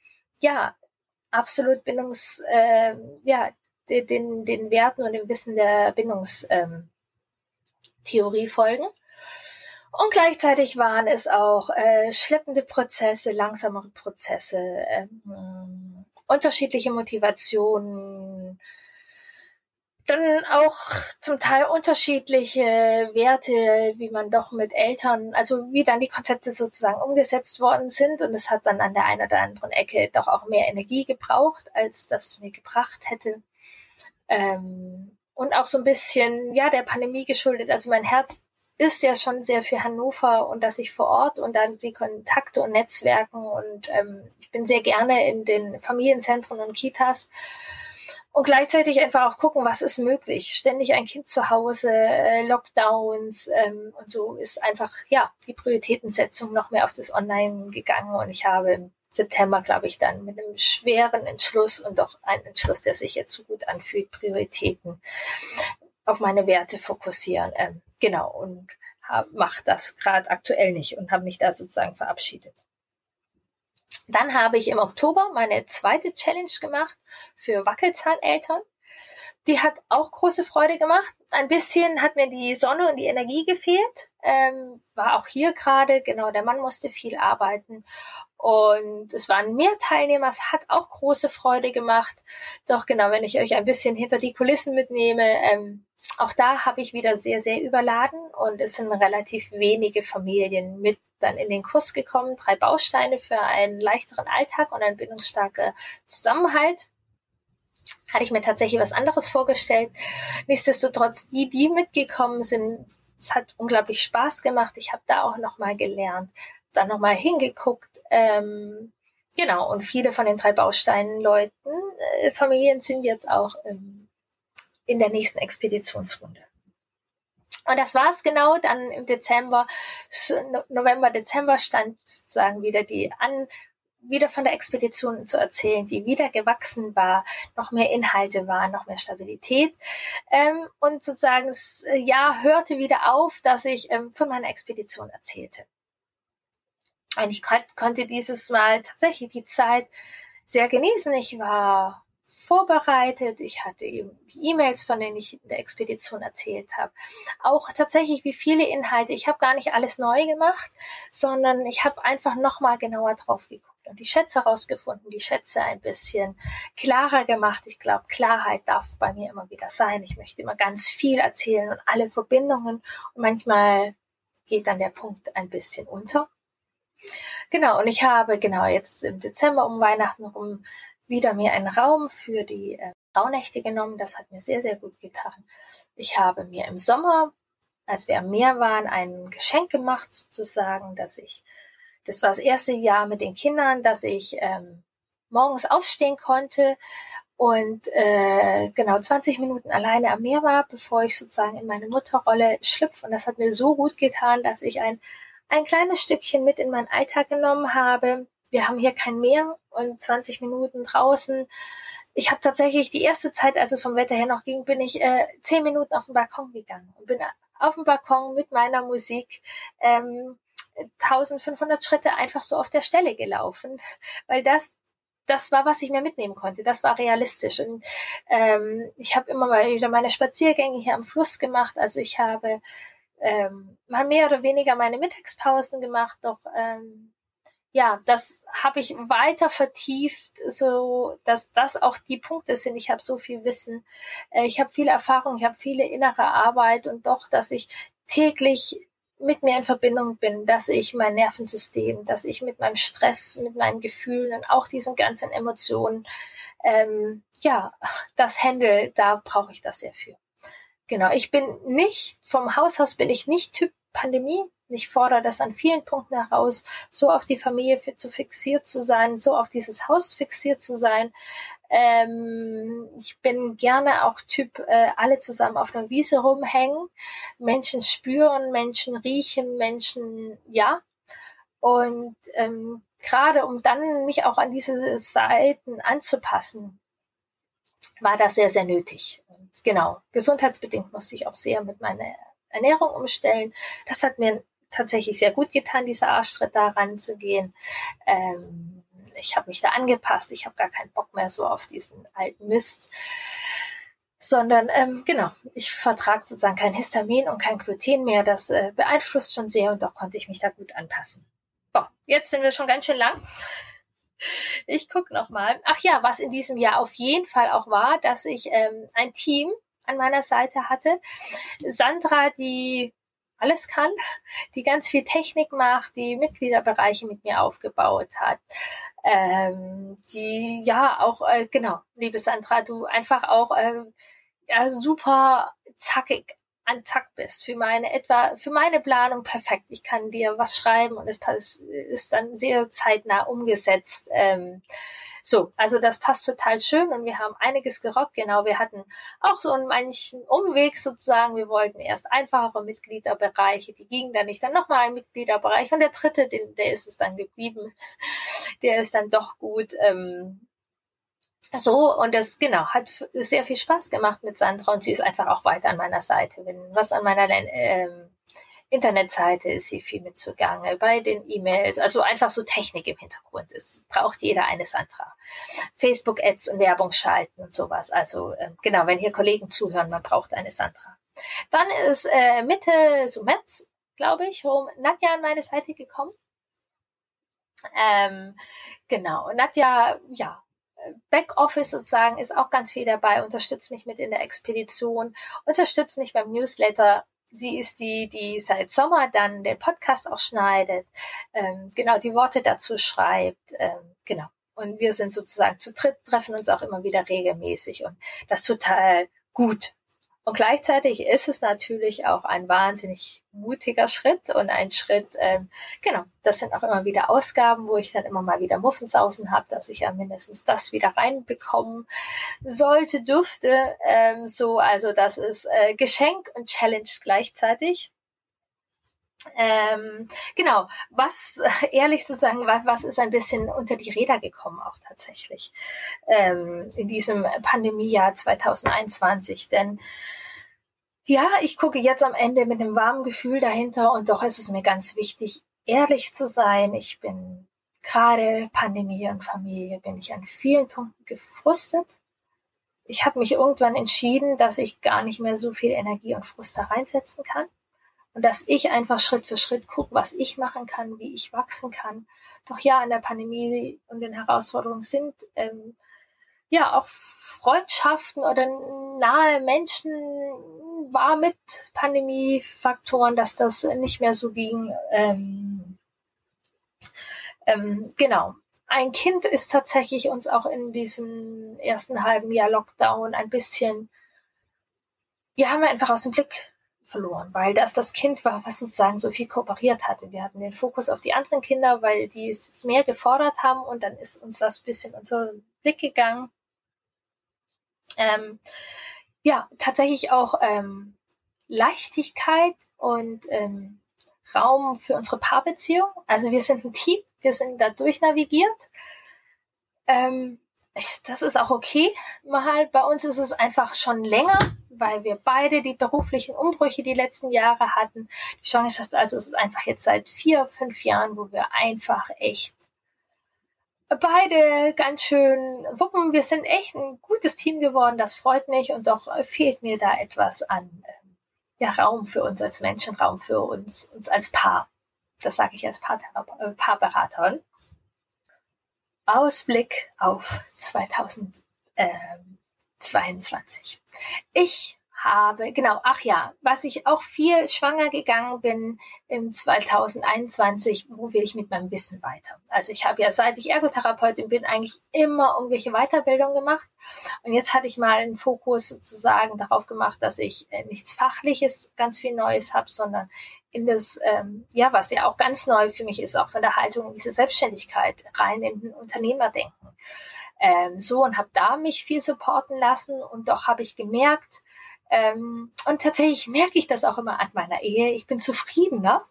ja, absolut Bindungs, äh, ja, den, den Werten und dem Wissen der Bindungstheorie ähm, folgen. Und gleichzeitig waren es auch äh, schleppende Prozesse, langsamere Prozesse, ähm, unterschiedliche Motivationen, dann auch zum Teil unterschiedliche Werte, wie man doch mit Eltern, also wie dann die Konzepte sozusagen umgesetzt worden sind. Und es hat dann an der einen oder anderen Ecke doch auch mehr Energie gebraucht, als das es mir gebracht hätte. Ähm, und auch so ein bisschen, ja, der Pandemie geschuldet. Also mein Herz ist ja schon sehr für Hannover und dass ich vor Ort und dann die Kontakte und Netzwerken und ähm, ich bin sehr gerne in den Familienzentren und Kitas und gleichzeitig einfach auch gucken, was ist möglich. Ständig ein Kind zu Hause, äh, Lockdowns ähm, und so ist einfach ja die Prioritätensetzung noch mehr auf das Online gegangen und ich habe im September, glaube ich, dann mit einem schweren Entschluss und doch ein Entschluss, der sich jetzt so gut anfühlt, Prioritäten auf meine Werte fokussieren. Ähm, genau und mache das gerade aktuell nicht und habe mich da sozusagen verabschiedet. Dann habe ich im Oktober meine zweite Challenge gemacht für Wackelzahneltern. Die hat auch große Freude gemacht. Ein bisschen hat mir die Sonne und die Energie gefehlt. Ähm, war auch hier gerade, genau, der Mann musste viel arbeiten. Und es waren mehr Teilnehmer, es hat auch große Freude gemacht. Doch genau, wenn ich euch ein bisschen hinter die Kulissen mitnehme, ähm, auch da habe ich wieder sehr, sehr überladen und es sind relativ wenige Familien mit dann in den Kurs gekommen. Drei Bausteine für einen leichteren Alltag und einen bindungsstarken Zusammenhalt. Hatte ich mir tatsächlich was anderes vorgestellt. Nichtsdestotrotz, die, die mitgekommen sind, es hat unglaublich Spaß gemacht. Ich habe da auch nochmal gelernt, dann nochmal hingeguckt. Ähm, genau, und viele von den drei Bausteinen Leuten, äh, Familien sind jetzt auch ähm, in der nächsten Expeditionsrunde. Und das war's genau. Dann im Dezember, November, Dezember stand sozusagen wieder die an, wieder von der Expedition zu erzählen, die wieder gewachsen war, noch mehr Inhalte waren, noch mehr Stabilität. Ähm, und sozusagen das Jahr hörte wieder auf, dass ich ähm, von meiner Expedition erzählte. Und ich konnte dieses Mal tatsächlich die Zeit sehr genießen. Ich war vorbereitet. Ich hatte eben die E-Mails, von denen ich in der Expedition erzählt habe. Auch tatsächlich wie viele Inhalte. Ich habe gar nicht alles neu gemacht, sondern ich habe einfach nochmal genauer drauf geguckt und die Schätze rausgefunden, die Schätze ein bisschen klarer gemacht. Ich glaube, Klarheit darf bei mir immer wieder sein. Ich möchte immer ganz viel erzählen und alle Verbindungen. Und manchmal geht dann der Punkt ein bisschen unter. Genau, und ich habe genau jetzt im Dezember um Weihnachten rum wieder mir einen Raum für die äh, Rauhnächte genommen. Das hat mir sehr, sehr gut getan. Ich habe mir im Sommer, als wir am Meer waren, ein Geschenk gemacht, sozusagen, dass ich, das war das erste Jahr mit den Kindern, dass ich ähm, morgens aufstehen konnte und äh, genau 20 Minuten alleine am Meer war, bevor ich sozusagen in meine Mutterrolle schlüpfe. Und das hat mir so gut getan, dass ich ein, ein kleines Stückchen mit in meinen Alltag genommen habe wir haben hier kein Meer und 20 Minuten draußen. Ich habe tatsächlich die erste Zeit, als es vom Wetter her noch ging, bin ich äh, zehn Minuten auf den Balkon gegangen und bin auf dem Balkon mit meiner Musik ähm, 1500 Schritte einfach so auf der Stelle gelaufen, weil das das war, was ich mir mitnehmen konnte. Das war realistisch. Und ähm, ich habe immer mal wieder meine Spaziergänge hier am Fluss gemacht. Also ich habe ähm, mal mehr oder weniger meine Mittagspausen gemacht, doch ähm, ja, das habe ich weiter vertieft, so dass das auch die Punkte sind. Ich habe so viel Wissen, äh, ich habe viel Erfahrung, ich habe viele innere Arbeit und doch, dass ich täglich mit mir in Verbindung bin, dass ich mein Nervensystem, dass ich mit meinem Stress, mit meinen Gefühlen und auch diesen ganzen Emotionen, ähm, ja, das Händel, da brauche ich das sehr für. Genau, ich bin nicht, vom Haus aus bin ich nicht Typ Pandemie. Ich fordere das an vielen Punkten heraus, so auf die Familie zu fixiert zu sein, so auf dieses Haus fixiert zu sein. Ähm, ich bin gerne auch Typ, äh, alle zusammen auf einer Wiese rumhängen, Menschen spüren, Menschen riechen, Menschen, ja. Und ähm, gerade um dann mich auch an diese Seiten anzupassen, war das sehr, sehr nötig. Und genau, gesundheitsbedingt musste ich auch sehr mit meiner Ernährung umstellen. Das hat mir tatsächlich sehr gut getan, dieser Arschtritt da ranzugehen. Ähm, ich habe mich da angepasst. Ich habe gar keinen Bock mehr so auf diesen alten Mist. Sondern ähm, genau, ich vertrage sozusagen kein Histamin und kein Gluten mehr. Das äh, beeinflusst schon sehr und doch konnte ich mich da gut anpassen. Boah, jetzt sind wir schon ganz schön lang. Ich gucke noch mal. Ach ja, was in diesem Jahr auf jeden Fall auch war, dass ich ähm, ein Team an meiner Seite hatte. Sandra, die alles kann, die ganz viel Technik macht, die Mitgliederbereiche mit mir aufgebaut hat, ähm, die ja auch, äh, genau, liebe Sandra, du einfach auch äh, ja, super zackig an Zack bist. Für meine etwa, für meine Planung perfekt. Ich kann dir was schreiben und es ist dann sehr zeitnah umgesetzt. Ähm, so, also das passt total schön und wir haben einiges gerockt. Genau, wir hatten auch so einen manchen Umweg sozusagen. Wir wollten erst einfachere Mitgliederbereiche, die gingen dann nicht. Dann nochmal ein Mitgliederbereich und der dritte, den, der ist es dann geblieben. Der ist dann doch gut. Ähm, so, und das, genau, hat sehr viel Spaß gemacht mit Sandra und sie ist einfach auch weiter an meiner Seite. Wenn was an meiner ähm, Internetseite ist sie viel mit zugange, bei den E-Mails, also einfach so Technik im Hintergrund ist. Braucht jeder eine Sandra. Facebook-Ads und Werbung schalten und sowas. Also äh, genau, wenn hier Kollegen zuhören, man braucht eine Sandra. Dann ist äh, Mitte, so März, glaube ich, rum Nadja an meine Seite gekommen. Ähm, genau, Nadja, ja, Backoffice sozusagen ist auch ganz viel dabei, unterstützt mich mit in der Expedition, unterstützt mich beim Newsletter. Sie ist die, die seit Sommer dann den Podcast auch schneidet, ähm, genau die Worte dazu schreibt, ähm, genau. Und wir sind sozusagen zu dritt, treffen uns auch immer wieder regelmäßig und das total gut. Und gleichzeitig ist es natürlich auch ein wahnsinnig mutiger Schritt und ein Schritt, ähm, genau, das sind auch immer wieder Ausgaben, wo ich dann immer mal wieder Muffensausen habe, dass ich ja mindestens das wieder reinbekommen sollte, dürfte. Ähm, so, also das ist äh, Geschenk und Challenge gleichzeitig. Ähm, genau, was ehrlich sozusagen, was, was ist ein bisschen unter die Räder gekommen auch tatsächlich ähm, in diesem Pandemiejahr 2021, denn ja, ich gucke jetzt am Ende mit einem warmen Gefühl dahinter und doch ist es mir ganz wichtig, ehrlich zu sein. Ich bin gerade Pandemie und Familie, bin ich an vielen Punkten gefrustet. Ich habe mich irgendwann entschieden, dass ich gar nicht mehr so viel Energie und Frust da reinsetzen kann und dass ich einfach Schritt für Schritt gucke, was ich machen kann, wie ich wachsen kann. Doch ja, in der Pandemie und den Herausforderungen sind ähm, ja auch Freundschaften oder nahe Menschen war mit Pandemiefaktoren, dass das nicht mehr so ging. Ähm, ähm, genau. Ein Kind ist tatsächlich uns auch in diesem ersten halben Jahr Lockdown ein bisschen, ja, haben wir einfach aus dem Blick verloren, weil das das Kind war, was sozusagen so viel kooperiert hatte. Wir hatten den Fokus auf die anderen Kinder, weil die es mehr gefordert haben und dann ist uns das bisschen unter den Blick gegangen. Ähm, ja, tatsächlich auch ähm, Leichtigkeit und ähm, Raum für unsere Paarbeziehung. Also wir sind ein Team, wir sind da durchnavigiert. Ähm, das ist auch okay. Mal bei uns ist es einfach schon länger weil wir beide die beruflichen Umbrüche die letzten Jahre hatten. Die Schwangerschaft, also es ist einfach jetzt seit vier, fünf Jahren, wo wir einfach echt beide ganz schön wuppen. Wir sind echt ein gutes Team geworden, das freut mich und doch fehlt mir da etwas an ähm, ja, Raum für uns als Menschen, Raum für uns, uns als Paar. Das sage ich als Paarthera äh, Paarberaterin. Ausblick auf 2000. Ähm, 22. Ich habe, genau, ach ja, was ich auch viel schwanger gegangen bin im 2021, wo will ich mit meinem Wissen weiter? Also ich habe ja, seit ich Ergotherapeutin bin, eigentlich immer irgendwelche Weiterbildungen gemacht. Und jetzt hatte ich mal einen Fokus sozusagen darauf gemacht, dass ich äh, nichts Fachliches, ganz viel Neues habe, sondern in das, ähm, ja, was ja auch ganz neu für mich ist, auch von der Haltung in diese Selbstständigkeit rein in den Unternehmerdenken ähm, so und habe da mich viel supporten lassen und doch habe ich gemerkt, ähm, und tatsächlich merke ich das auch immer an meiner Ehe, ich bin zufriedener,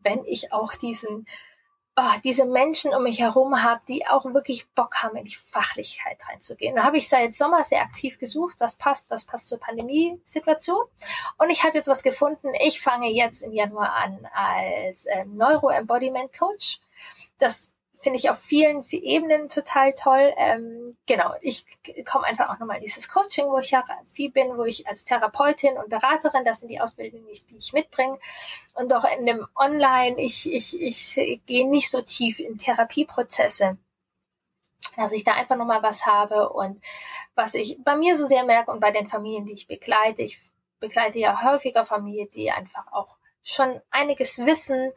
wenn ich auch diesen oh, diese Menschen um mich herum habe, die auch wirklich Bock haben, in die Fachlichkeit reinzugehen. Da habe ich seit Sommer sehr aktiv gesucht, was passt, was passt zur Pandemiesituation. Und ich habe jetzt was gefunden. Ich fange jetzt im Januar an als ähm, Neuro-Embodiment-Coach. Das finde ich auf vielen, Ebenen total toll. Ähm, genau, ich komme einfach auch nochmal in dieses Coaching, wo ich ja viel bin, wo ich als Therapeutin und Beraterin, das sind die Ausbildungen, die, die ich mitbringe. Und auch in dem Online, ich, ich, ich gehe nicht so tief in Therapieprozesse, dass ich da einfach nochmal was habe und was ich bei mir so sehr merke und bei den Familien, die ich begleite. Ich begleite ja häufiger Familien, die einfach auch schon einiges Wissen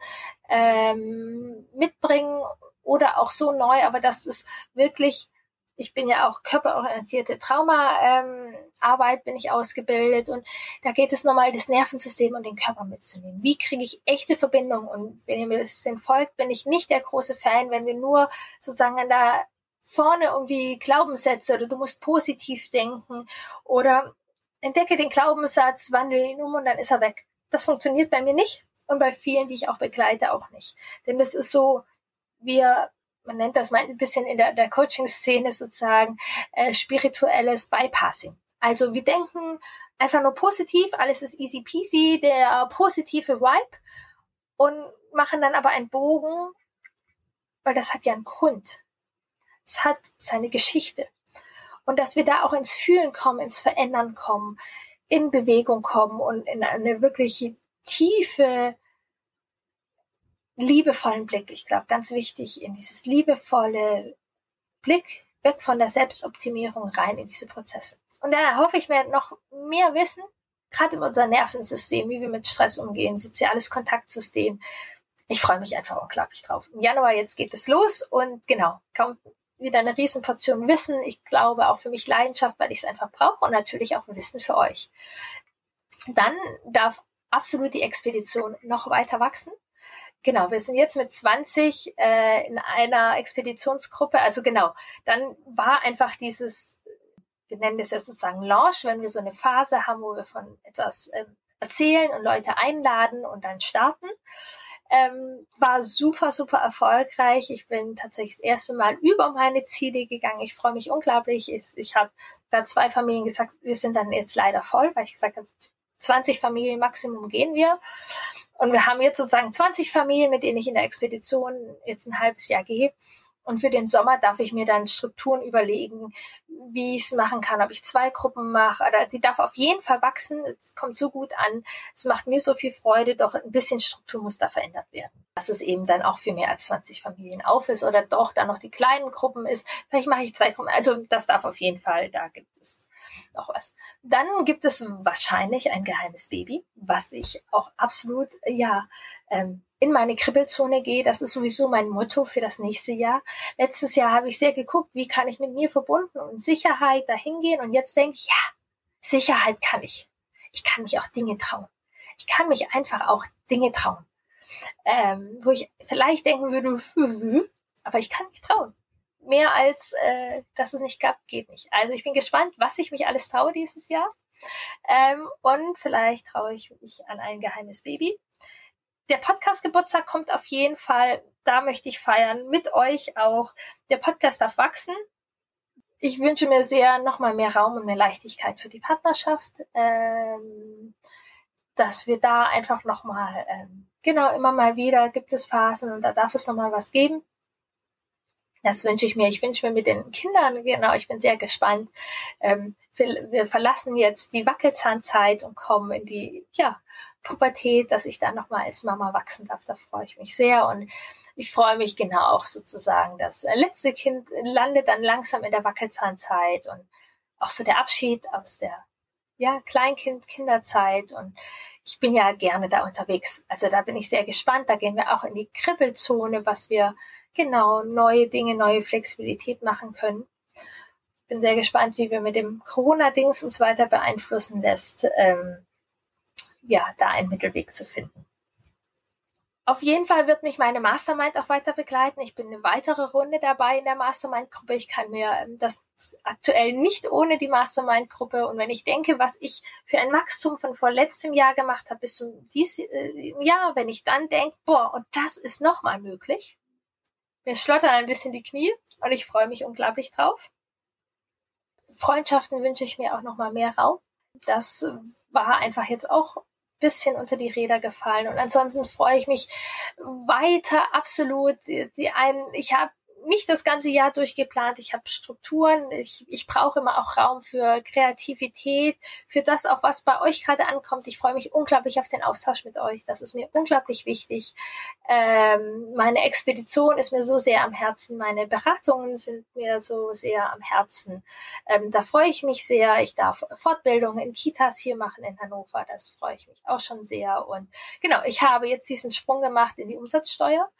ähm, mitbringen oder auch so neu, aber das ist wirklich, ich bin ja auch körperorientierte Traumaarbeit, ähm, bin ich ausgebildet und da geht es nochmal das Nervensystem und den Körper mitzunehmen. Wie kriege ich echte Verbindung? Und wenn ihr mir das bisschen folgt, bin ich nicht der große Fan, wenn wir nur sozusagen da vorne irgendwie Glaubenssätze oder du musst positiv denken oder entdecke den Glaubenssatz, wandle ihn um und dann ist er weg. Das funktioniert bei mir nicht und bei vielen, die ich auch begleite, auch nicht. Denn das ist so, wir, man nennt das mal ein bisschen in der, der Coaching-Szene sozusagen, äh, spirituelles Bypassing. Also wir denken einfach nur positiv, alles ist easy peasy, der positive Vibe und machen dann aber einen Bogen, weil das hat ja einen Grund. Es hat seine Geschichte. Und dass wir da auch ins Fühlen kommen, ins Verändern kommen, in Bewegung kommen und in eine wirklich tiefe liebevollen Blick. Ich glaube, ganz wichtig in dieses liebevolle Blick weg von der Selbstoptimierung rein in diese Prozesse. Und da hoffe ich mir noch mehr Wissen, gerade über unser Nervensystem, wie wir mit Stress umgehen, soziales Kontaktsystem. Ich freue mich einfach unglaublich drauf. Im Januar jetzt geht es los und genau, kommt wieder eine Riesenportion Wissen. Ich glaube auch für mich Leidenschaft, weil ich es einfach brauche und natürlich auch Wissen für euch. Dann darf absolut die Expedition noch weiter wachsen. Genau, wir sind jetzt mit 20 äh, in einer Expeditionsgruppe. Also genau, dann war einfach dieses, wir nennen das ja sozusagen Launch, wenn wir so eine Phase haben, wo wir von etwas äh, erzählen und Leute einladen und dann starten. Ähm, war super, super erfolgreich. Ich bin tatsächlich das erste Mal über meine Ziele gegangen. Ich freue mich unglaublich. Ich, ich habe da zwei Familien gesagt, wir sind dann jetzt leider voll, weil ich gesagt habe, 20 Familien Maximum gehen wir. Und wir haben jetzt sozusagen 20 Familien, mit denen ich in der Expedition jetzt ein halbes Jahr gehe. Und für den Sommer darf ich mir dann Strukturen überlegen, wie ich es machen kann, ob ich zwei Gruppen mache. Oder die darf auf jeden Fall wachsen. Es kommt so gut an. Es macht mir so viel Freude, doch ein bisschen Struktur muss da verändert werden. Dass es eben dann auch für mehr als 20 Familien auf ist oder doch dann noch die kleinen Gruppen ist. Vielleicht mache ich zwei Gruppen. Also das darf auf jeden Fall, da gibt es noch was. Dann gibt es wahrscheinlich ein geheimes Baby, was ich auch absolut, ja, ähm, in meine Kribbelzone gehe. Das ist sowieso mein Motto für das nächste Jahr. Letztes Jahr habe ich sehr geguckt, wie kann ich mit mir verbunden und Sicherheit dahin gehen. Und jetzt denke ich, ja, Sicherheit kann ich. Ich kann mich auch Dinge trauen. Ich kann mich einfach auch Dinge trauen. Ähm, wo ich vielleicht denken würde, aber ich kann mich trauen mehr als, äh, dass es nicht klappt, geht nicht. Also ich bin gespannt, was ich mich alles traue dieses Jahr. Ähm, und vielleicht traue ich mich an ein geheimes Baby. Der Podcast-Geburtstag kommt auf jeden Fall. Da möchte ich feiern. Mit euch auch. Der Podcast darf wachsen. Ich wünsche mir sehr nochmal mehr Raum und mehr Leichtigkeit für die Partnerschaft. Ähm, dass wir da einfach nochmal, ähm, genau, immer mal wieder gibt es Phasen und da darf es nochmal was geben. Das wünsche ich mir. Ich wünsche mir mit den Kindern, genau, ich bin sehr gespannt. Ähm, wir, wir, verlassen jetzt die Wackelzahnzeit und kommen in die, ja, Pubertät, dass ich dann nochmal als Mama wachsen darf. Da freue ich mich sehr und ich freue mich genau auch sozusagen. Das letzte Kind landet dann langsam in der Wackelzahnzeit und auch so der Abschied aus der, ja, Kleinkind-Kinderzeit und ich bin ja gerne da unterwegs. Also da bin ich sehr gespannt. Da gehen wir auch in die Kribbelzone, was wir genau neue Dinge, neue Flexibilität machen können. Ich bin sehr gespannt, wie wir mit dem Corona-Dings uns weiter beeinflussen lässt, ähm, ja, da einen Mittelweg zu finden. Auf jeden Fall wird mich meine Mastermind auch weiter begleiten. Ich bin eine weitere Runde dabei in der Mastermind-Gruppe. Ich kann mir ähm, das aktuell nicht ohne die Mastermind-Gruppe. Und wenn ich denke, was ich für ein Wachstum von vorletztem Jahr gemacht habe bis zum diesem äh, Jahr, wenn ich dann denke, boah, und das ist nochmal möglich, mir schlottern ein bisschen die Knie und ich freue mich unglaublich drauf. Freundschaften wünsche ich mir auch nochmal mehr Raum. Das war einfach jetzt auch ein bisschen unter die Räder gefallen. Und ansonsten freue ich mich weiter absolut. Die, die einen, ich habe nicht das ganze Jahr durchgeplant. Ich habe Strukturen. Ich, ich brauche immer auch Raum für Kreativität, für das auch, was bei euch gerade ankommt. Ich freue mich unglaublich auf den Austausch mit euch. Das ist mir unglaublich wichtig. Ähm, meine Expedition ist mir so sehr am Herzen. Meine Beratungen sind mir so sehr am Herzen. Ähm, da freue ich mich sehr. Ich darf Fortbildungen in Kitas hier machen in Hannover. Das freue ich mich auch schon sehr. Und genau, ich habe jetzt diesen Sprung gemacht in die Umsatzsteuer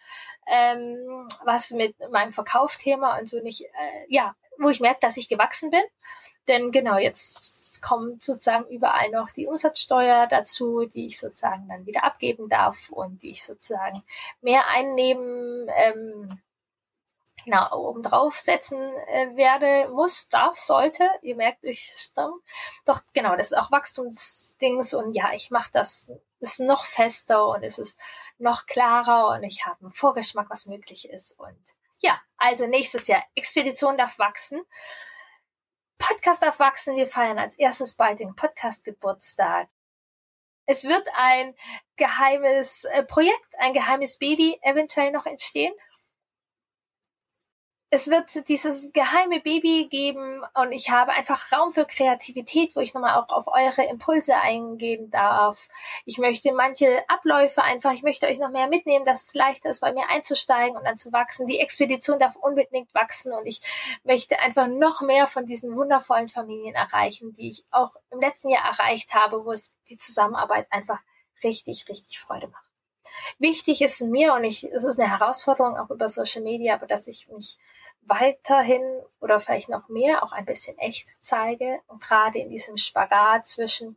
ähm, was mit meinem Verkaufthema und so nicht, äh, ja, wo ich merke, dass ich gewachsen bin. Denn genau, jetzt kommt sozusagen überall noch die Umsatzsteuer dazu, die ich sozusagen dann wieder abgeben darf und die ich sozusagen mehr einnehmen, ähm, genau, oben drauf setzen äh, werde, muss, darf, sollte. Ihr merkt, ich stamm. Doch genau, das ist auch Wachstumsdings und ja, ich mache das, ist noch fester und es ist noch klarer und ich habe einen Vorgeschmack, was möglich ist. Und ja, also nächstes Jahr, Expedition darf wachsen. Podcast darf wachsen. Wir feiern als erstes bald den Podcast-Geburtstag. Es wird ein geheimes äh, Projekt, ein geheimes Baby eventuell noch entstehen. Es wird dieses geheime Baby geben und ich habe einfach Raum für Kreativität, wo ich nochmal auch auf eure Impulse eingehen darf. Ich möchte manche Abläufe einfach, ich möchte euch noch mehr mitnehmen, dass es leichter ist, bei mir einzusteigen und dann zu wachsen. Die Expedition darf unbedingt wachsen und ich möchte einfach noch mehr von diesen wundervollen Familien erreichen, die ich auch im letzten Jahr erreicht habe, wo es die Zusammenarbeit einfach richtig, richtig Freude macht. Wichtig ist mir, und ich, es ist eine Herausforderung auch über Social Media, aber dass ich mich weiterhin oder vielleicht noch mehr auch ein bisschen echt zeige und gerade in diesem Spagat zwischen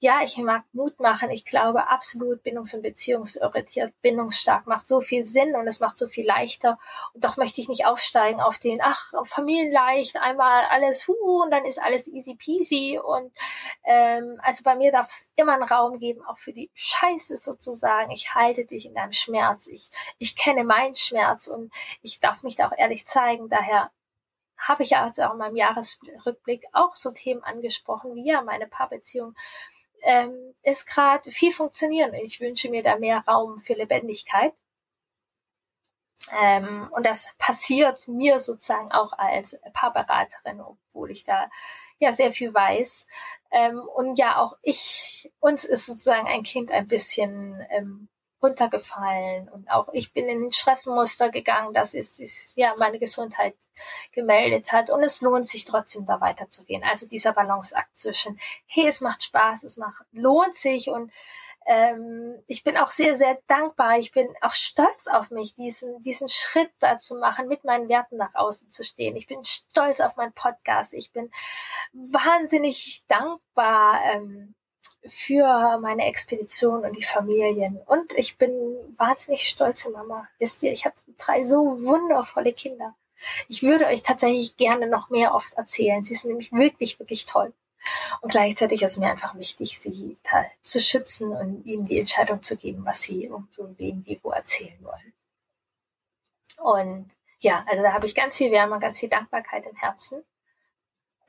ja, ich mag Mut machen. Ich glaube absolut bindungs- und beziehungsorientiert, bindungsstark macht so viel Sinn und es macht so viel leichter. Und doch möchte ich nicht aufsteigen auf den, ach, Familienleicht, einmal alles, hu, und dann ist alles easy peasy. Und ähm, also bei mir darf es immer einen Raum geben, auch für die Scheiße sozusagen. Ich halte dich in deinem Schmerz. Ich, ich kenne meinen Schmerz und ich darf mich da auch ehrlich zeigen. Daher habe ich ja auch in meinem Jahresrückblick auch so Themen angesprochen, wie ja meine Paarbeziehung ähm, ist gerade viel funktionieren. Ich wünsche mir da mehr Raum für Lebendigkeit. Ähm, und das passiert mir sozusagen auch als Paarberaterin, obwohl ich da ja sehr viel weiß. Ähm, und ja, auch ich, uns ist sozusagen ein Kind ein bisschen ähm, runtergefallen und auch ich bin in ein Stressmuster gegangen, das ist, ist ja meine Gesundheit gemeldet hat und es lohnt sich trotzdem da weiterzugehen. Also dieser Balanceakt zwischen, hey, es macht Spaß, es macht, lohnt sich und ähm, ich bin auch sehr, sehr dankbar. Ich bin auch stolz auf mich, diesen, diesen Schritt da zu machen, mit meinen Werten nach außen zu stehen. Ich bin stolz auf meinen Podcast. Ich bin wahnsinnig dankbar, ähm, für meine Expedition und die Familien. Und ich bin wahnsinnig stolze Mama. Wisst ihr, ich habe drei so wundervolle Kinder. Ich würde euch tatsächlich gerne noch mehr oft erzählen. Sie sind nämlich wirklich, wirklich toll. Und gleichzeitig ist mir einfach wichtig, sie da zu schützen und ihnen die Entscheidung zu geben, was sie und wem, wie, wo erzählen wollen. Und ja, also da habe ich ganz viel Wärme, ganz viel Dankbarkeit im Herzen.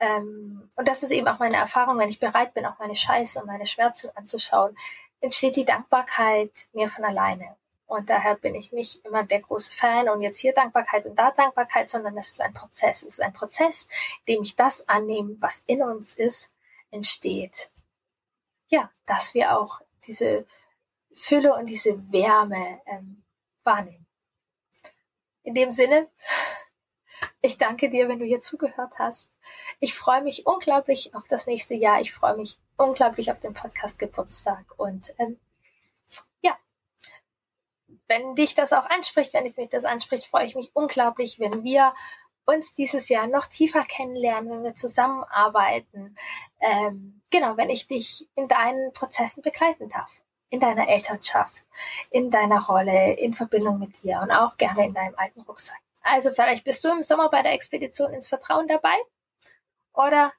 Ähm, und das ist eben auch meine Erfahrung, wenn ich bereit bin, auch meine Scheiße und meine Schmerzen anzuschauen, entsteht die Dankbarkeit mir von alleine. Und daher bin ich nicht immer der große Fan und jetzt hier Dankbarkeit und da Dankbarkeit, sondern es ist ein Prozess. Es ist ein Prozess, in dem ich das annehme, was in uns ist, entsteht. Ja, dass wir auch diese Fülle und diese Wärme ähm, wahrnehmen. In dem Sinne, ich danke dir, wenn du hier zugehört hast. Ich freue mich unglaublich auf das nächste Jahr. Ich freue mich unglaublich auf den Podcast Geburtstag. Und ähm, ja, wenn dich das auch anspricht, wenn dich mich das anspricht, freue ich mich unglaublich, wenn wir uns dieses Jahr noch tiefer kennenlernen, wenn wir zusammenarbeiten. Ähm, genau, wenn ich dich in deinen Prozessen begleiten darf. In deiner Elternschaft, in deiner Rolle, in Verbindung mit dir und auch gerne in deinem alten Rucksack. Also vielleicht bist du im Sommer bei der Expedition ins Vertrauen dabei oder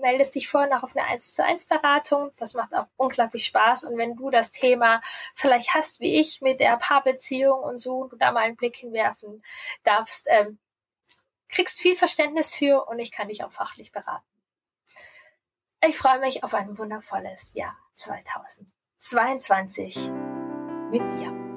meldest dich vorher noch auf eine 1 zu 1 Beratung. Das macht auch unglaublich Spaß. Und wenn du das Thema vielleicht hast wie ich mit der Paarbeziehung und so, du da mal einen Blick hinwerfen darfst, ähm, kriegst viel Verständnis für und ich kann dich auch fachlich beraten. Ich freue mich auf ein wundervolles Jahr 2022 mit dir.